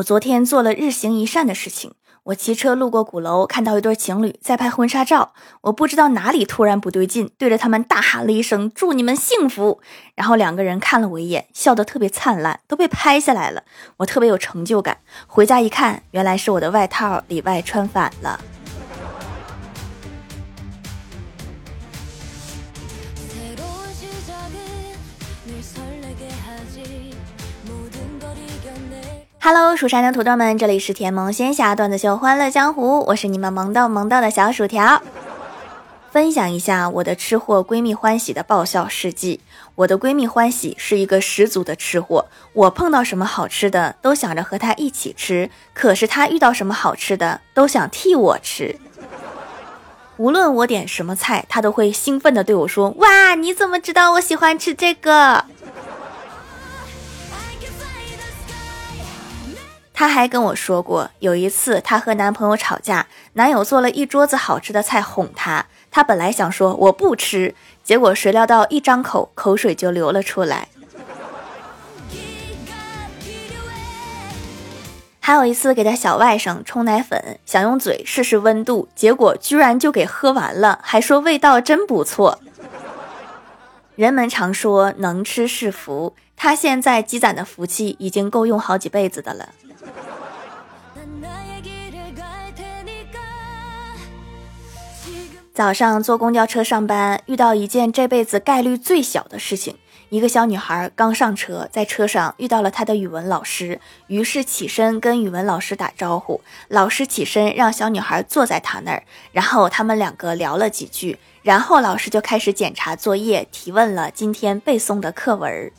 我昨天做了日行一善的事情。我骑车路过鼓楼，看到一对情侣在拍婚纱照。我不知道哪里突然不对劲，对着他们大喊了一声“祝你们幸福”。然后两个人看了我一眼，笑得特别灿烂，都被拍下来了。我特别有成就感。回家一看，原来是我的外套里外穿反了。Hello，蜀山的土豆们，这里是甜萌仙侠段子秀《欢乐江湖》，我是你们萌逗萌逗的小薯条。分享一下我的吃货闺蜜欢喜的爆笑事迹。我的闺蜜欢喜是一个十足的吃货，我碰到什么好吃的都想着和她一起吃，可是她遇到什么好吃的都想替我吃。无论我点什么菜，她都会兴奋地对我说：“哇，你怎么知道我喜欢吃这个？”她还跟我说过，有一次她和男朋友吵架，男友做了一桌子好吃的菜哄她，她本来想说我不吃，结果谁料到一张口口水就流了出来。还有一次给他小外甥冲奶粉，想用嘴试试温度，结果居然就给喝完了，还说味道真不错。人们常说能吃是福，他现在积攒的福气已经够用好几辈子的了。早上坐公交车上班，遇到一件这辈子概率最小的事情。一个小女孩刚上车，在车上遇到了她的语文老师，于是起身跟语文老师打招呼。老师起身让小女孩坐在他那儿，然后他们两个聊了几句，然后老师就开始检查作业，提问了今天背诵的课文。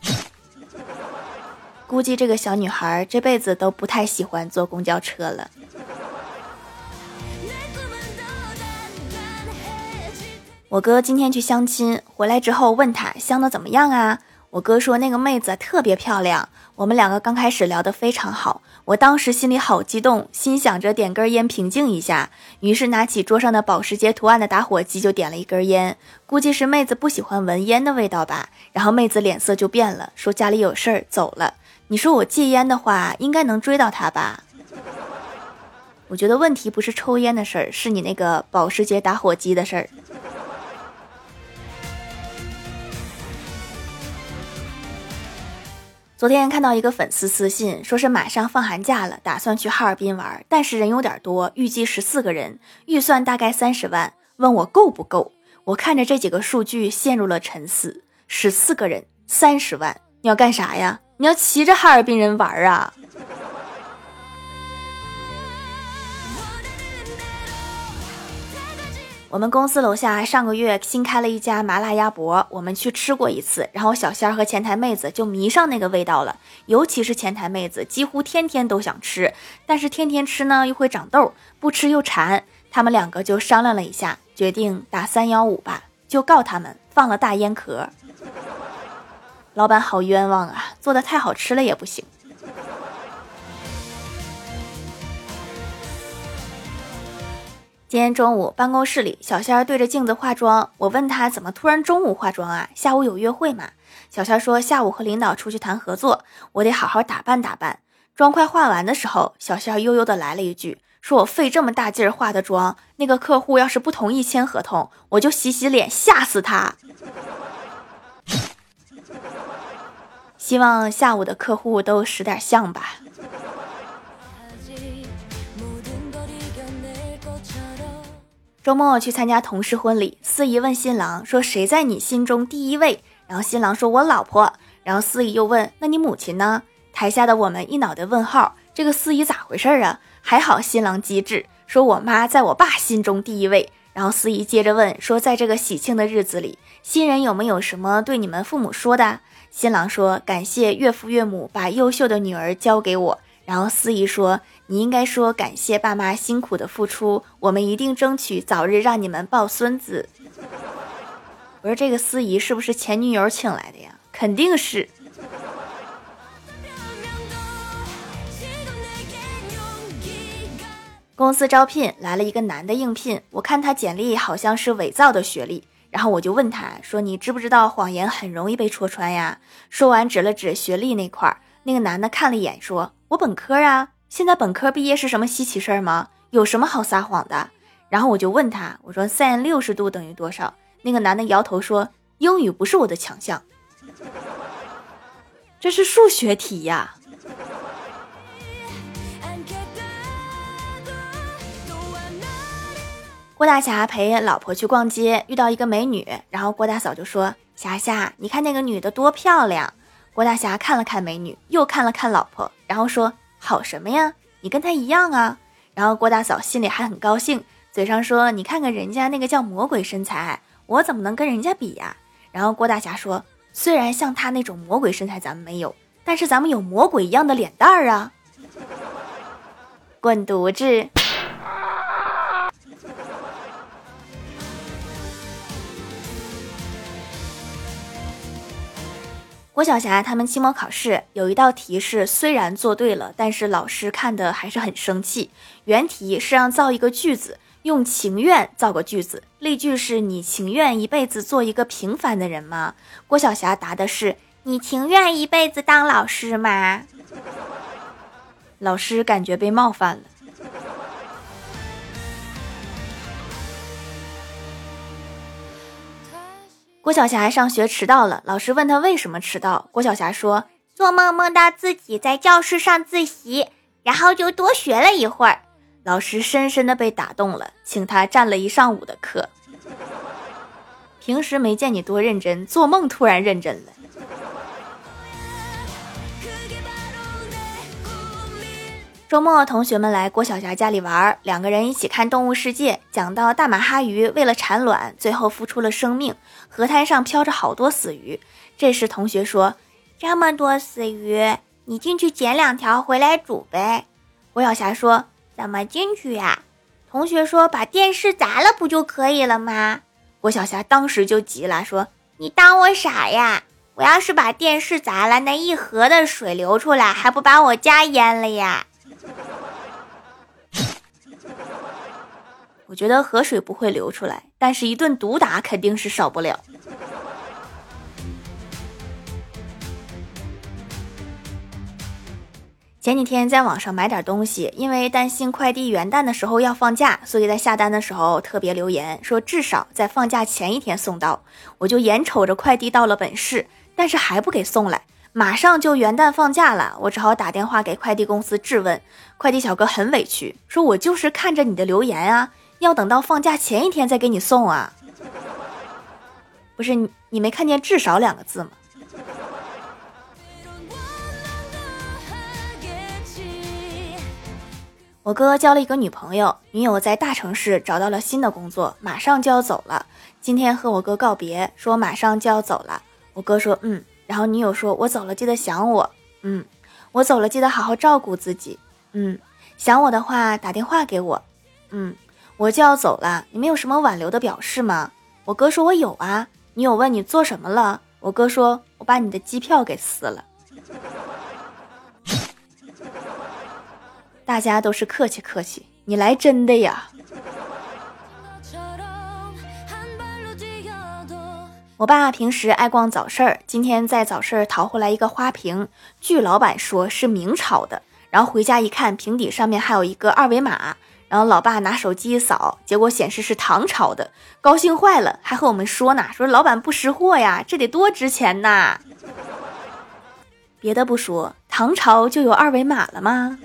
估计这个小女孩这辈子都不太喜欢坐公交车了。我哥今天去相亲，回来之后问他相的怎么样啊？我哥说那个妹子特别漂亮。我们两个刚开始聊得非常好，我当时心里好激动，心想着点根烟平静一下，于是拿起桌上的保时捷图案的打火机就点了一根烟。估计是妹子不喜欢闻烟的味道吧，然后妹子脸色就变了，说家里有事儿走了。你说我戒烟的话，应该能追到她吧？我觉得问题不是抽烟的事儿，是你那个保时捷打火机的事儿。昨天看到一个粉丝私信，说是马上放寒假了，打算去哈尔滨玩，但是人有点多，预计十四个人，预算大概三十万，问我够不够？我看着这几个数据陷入了沉思。十四个人，三十万，你要干啥呀？你要骑着哈尔滨人玩啊？我们公司楼下上个月新开了一家麻辣鸭脖，我们去吃过一次，然后小仙儿和前台妹子就迷上那个味道了，尤其是前台妹子，几乎天天都想吃，但是天天吃呢又会长痘，不吃又馋，他们两个就商量了一下，决定打三幺五吧，就告他们放了大烟壳。老板好冤枉啊，做的太好吃了也不行。今天中午办公室里，小仙儿对着镜子化妆。我问他怎么突然中午化妆啊？下午有约会吗？小仙儿说下午和领导出去谈合作，我得好好打扮打扮。妆快化完的时候，小仙儿悠悠的来了一句：“说我费这么大劲儿化的妆，那个客户要是不同意签合同，我就洗洗脸吓死他。”希望下午的客户都识点相吧。周末去参加同事婚礼，司仪问新郎说：“谁在你心中第一位？”然后新郎说：“我老婆。”然后司仪又问：“那你母亲呢？”台下的我们一脑袋问号。这个司仪咋回事啊？还好新郎机智，说我妈在我爸心中第一位。然后司仪接着问说：“在这个喜庆的日子里，新人有没有什么对你们父母说的？”新郎说：“感谢岳父岳母把优秀的女儿交给我。”然后司仪说：“你应该说感谢爸妈辛苦的付出，我们一定争取早日让你们抱孙子。”我说这个司仪是不是前女友请来的呀？肯定是。公司招聘来了一个男的应聘，我看他简历好像是伪造的学历，然后我就问他说：“你知不知道谎言很容易被戳穿呀？”说完指了指学历那块儿。那个男的看了一眼，说：“我本科啊，现在本科毕业是什么稀奇事儿吗？有什么好撒谎的？”然后我就问他，我说：“sin 六十度等于多少？”那个男的摇头说：“英语不是我的强项，这是数学题呀。”郭大侠陪老婆去逛街，遇到一个美女，然后郭大嫂就说：“霞霞，你看那个女的多漂亮。”郭大侠看了看美女，又看了看老婆，然后说：“好什么呀？你跟她一样啊。”然后郭大嫂心里还很高兴，嘴上说：“你看看人家那个叫魔鬼身材，我怎么能跟人家比呀？”然后郭大侠说：“虽然像她那种魔鬼身材咱们没有，但是咱们有魔鬼一样的脸蛋儿啊。”滚犊子！郭晓霞他们期末考试有一道题是，虽然做对了，但是老师看的还是很生气。原题是让造一个句子，用情愿造个句子，例句是你情愿一辈子做一个平凡的人吗？郭晓霞答的是你情愿一辈子当老师吗？老师感觉被冒犯了。郭晓霞上学迟到了，老师问她为什么迟到。郭晓霞说：“做梦梦到自己在教室上自习，然后就多学了一会儿。”老师深深的被打动了，请她占了一上午的课。平时没见你多认真，做梦突然认真了。周末，同学们来郭晓霞家里玩，两个人一起看《动物世界》，讲到大马哈鱼为了产卵，最后付出了生命。河滩上飘着好多死鱼。这时，同学说：“这么多死鱼，你进去捡两条回来煮呗。”郭晓霞说：“怎么进去呀？”同学说：“把电视砸了不就可以了吗？”郭晓霞当时就急了，说：“你当我傻呀？我要是把电视砸了，那一河的水流出来，还不把我家淹了呀？”我觉得河水不会流出来，但是一顿毒打肯定是少不了。前几天在网上买点东西，因为担心快递元旦的时候要放假，所以在下单的时候特别留言说至少在放假前一天送到。我就眼瞅着快递到了本市，但是还不给送来。马上就元旦放假了，我只好打电话给快递公司质问。快递小哥很委屈，说我就是看着你的留言啊。要等到放假前一天再给你送啊？不是你，你没看见“至少”两个字吗？我哥交了一个女朋友，女友在大城市找到了新的工作，马上就要走了。今天和我哥告别，说马上就要走了。我哥说：“嗯。”然后女友说：“我走了，记得想我。”嗯，我走了，记得好好照顾自己。嗯，想我的话打电话给我。嗯。我就要走了，你们有什么挽留的表示吗？我哥说我有啊。女友问你做什么了？我哥说我把你的机票给撕了。大家都是客气客气，你来真的呀？我爸平时爱逛早市儿，今天在早市儿淘回来一个花瓶，据老板说是明朝的，然后回家一看，瓶底上面还有一个二维码。然后老爸拿手机一扫，结果显示是唐朝的，高兴坏了，还和我们说呢，说老板不识货呀，这得多值钱呐！别的不说，唐朝就有二维码了吗？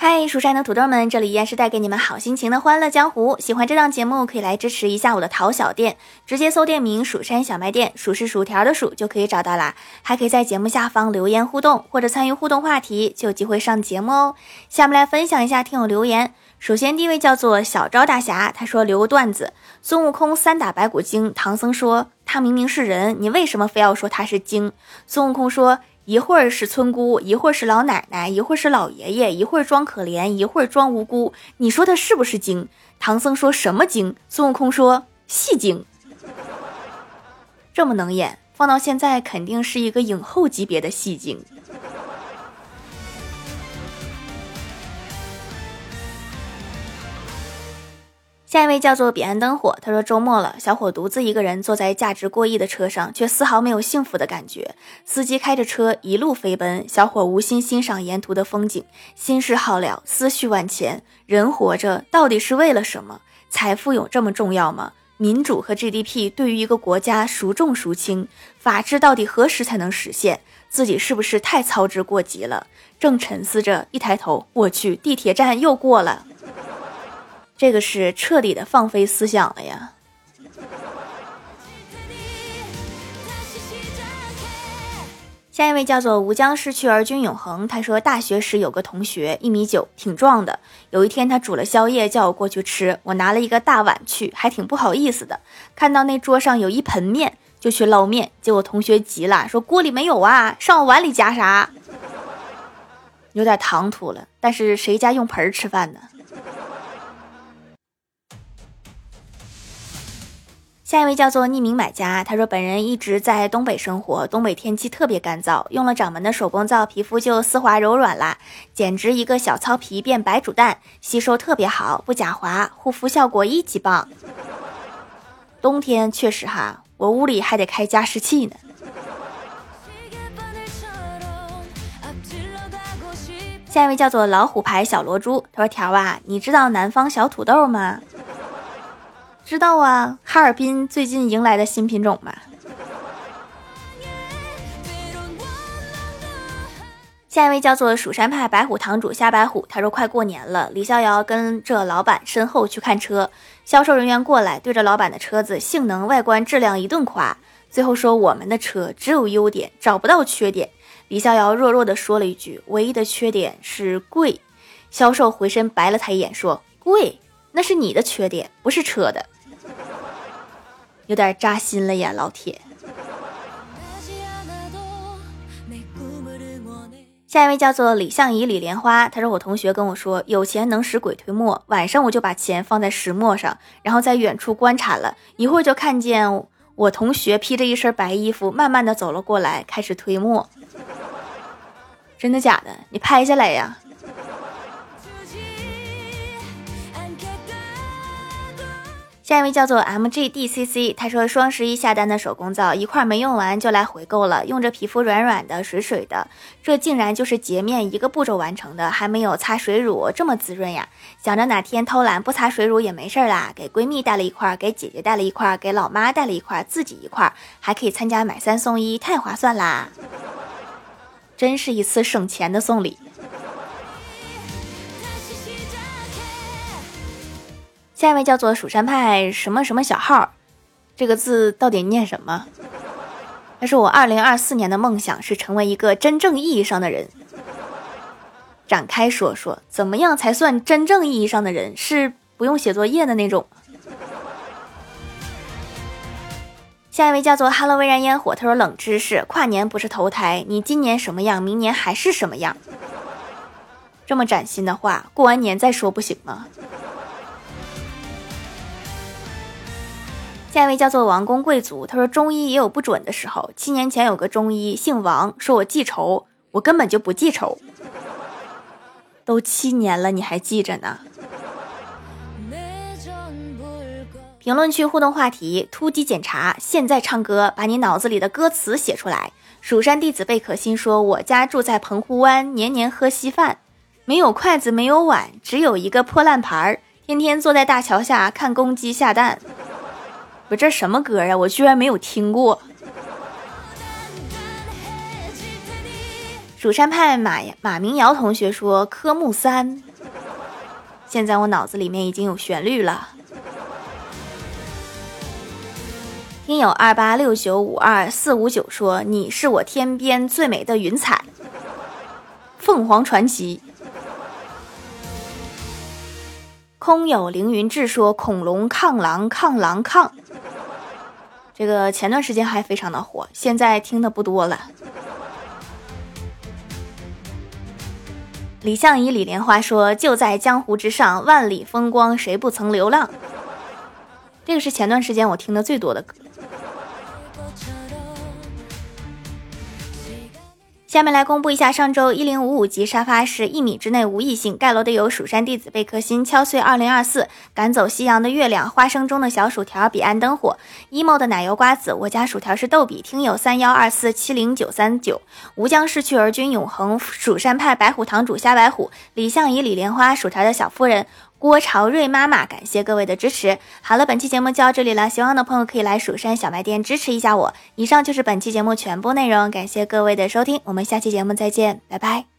嗨，蜀山的土豆们，这里依然是带给你们好心情的欢乐江湖。喜欢这档节目，可以来支持一下我的淘小店，直接搜店名“蜀山小卖店”，数是薯条的数就可以找到啦。还可以在节目下方留言互动，或者参与互动话题，就有机会上节目哦。下面来分享一下听友留言。首先第一位叫做小昭大侠，他说留个段子：孙悟空三打白骨精，唐僧说他明明是人，你为什么非要说他是精？孙悟空说。一会儿是村姑，一会儿是老奶奶，一会儿是老爷爷，一会儿装可怜，一会儿装无辜。你说他是不是精？唐僧说什么精？孙悟空说戏精。这么能演，放到现在肯定是一个影后级别的戏精。下一位叫做彼岸灯火，他说周末了，小伙独自一个人坐在价值过亿的车上，却丝毫没有幸福的感觉。司机开着车一路飞奔，小伙无心欣赏沿途的风景，心事好了，思绪万千。人活着到底是为了什么？财富有这么重要吗？民主和 GDP 对于一个国家孰重孰轻？法治到底何时才能实现？自己是不是太操之过急了？正沉思着，一抬头，我去，地铁站又过了。这个是彻底的放飞思想了呀！下一位叫做吾将逝去而君永恒。他说，大学时有个同学一米九，挺壮的。有一天他煮了宵夜叫我过去吃，我拿了一个大碗去，还挺不好意思的。看到那桌上有一盆面，就去捞面。结果同学急了，说锅里没有啊，上我碗里夹啥？有点唐突了，但是谁家用盆吃饭呢？下一位叫做匿名买家，他说本人一直在东北生活，东北天气特别干燥，用了掌门的手工皂，皮肤就丝滑柔软啦，简直一个小糙皮变白煮蛋，吸收特别好，不假滑，护肤效果一级棒。冬天确实哈，我屋里还得开加湿器呢。下一位叫做老虎牌小罗珠，他说条啊，你知道南方小土豆吗？知道啊，哈尔滨最近迎来的新品种嘛。下一位叫做蜀山派白虎堂主夏白虎，他说快过年了，李逍遥跟着老板身后去看车，销售人员过来对着老板的车子性能、外观、质量一顿夸，最后说我们的车只有优点，找不到缺点。李逍遥弱弱的说了一句，唯一的缺点是贵。销售回身白了他一眼，说贵那是你的缺点，不是车的。有点扎心了呀，老铁。下一位叫做李相宜李莲花，他说我同学跟我说，有钱能使鬼推磨。晚上我就把钱放在石磨上，然后在远处观察了一会儿，就看见我同学披着一身白衣服，慢慢的走了过来，开始推磨。真的假的？你拍下来呀。下一位叫做 M G D C C，他说双十一下单的手工皂一块没用完就来回购了，用着皮肤软软的、水水的，这竟然就是洁面一个步骤完成的，还没有擦水乳这么滋润呀！想着哪天偷懒不擦水乳也没事啦，给闺蜜带了一块，给姐姐带了一块，给老妈带了一块，自己一块，还可以参加买三送一，太划算啦！真是一次省钱的送礼。下一位叫做蜀山派什么什么小号，这个字到底念什么？他说我二零二四年的梦想是成为一个真正意义上的人。展开说说，怎么样才算真正意义上的人？是不用写作业的那种。下一位叫做 Hello 微燃烟火，他说冷知识，跨年不是投胎，你今年什么样，明年还是什么样。这么崭新的话，过完年再说不行吗？下一位叫做王公贵族，他说中医也有不准的时候。七年前有个中医姓王，说我记仇，我根本就不记仇。都七年了，你还记着呢？评论区互动话题：突击检查，现在唱歌，把你脑子里的歌词写出来。蜀山弟子贝可欣说：“我家住在澎湖湾，年年喝稀饭，没有筷子，没有碗，只有一个破烂盘儿，天天坐在大桥下看公鸡下蛋。”不，这什么歌啊？我居然没有听过。蜀山派马马明瑶同学说科目三，现在我脑子里面已经有旋律了。听友二八六九五二四五九说你是我天边最美的云彩，凤凰传奇。空有凌云志说恐龙抗狼抗狼抗。这个前段时间还非常的火，现在听的不多了。李相夷、李莲花说：“就在江湖之上，万里风光，谁不曾流浪？”这个是前段时间我听的最多的歌。下面来公布一下上周一零五五级沙发是一米之内无异性，盖楼的有蜀山弟子贝壳心、敲碎二零二四、赶走夕阳的月亮、花生中的小薯条、彼岸灯火、emo 的奶油瓜子、我家薯条是逗比、听友三幺二四七零九三九、吾将逝去而君永恒、蜀山派白虎堂主虾白虎、李相宜、李莲花、薯条的小夫人。郭朝瑞妈妈，感谢各位的支持。好了，本期节目就到这里了，喜欢的朋友可以来蜀山小卖店支持一下我。以上就是本期节目全部内容，感谢各位的收听，我们下期节目再见，拜拜。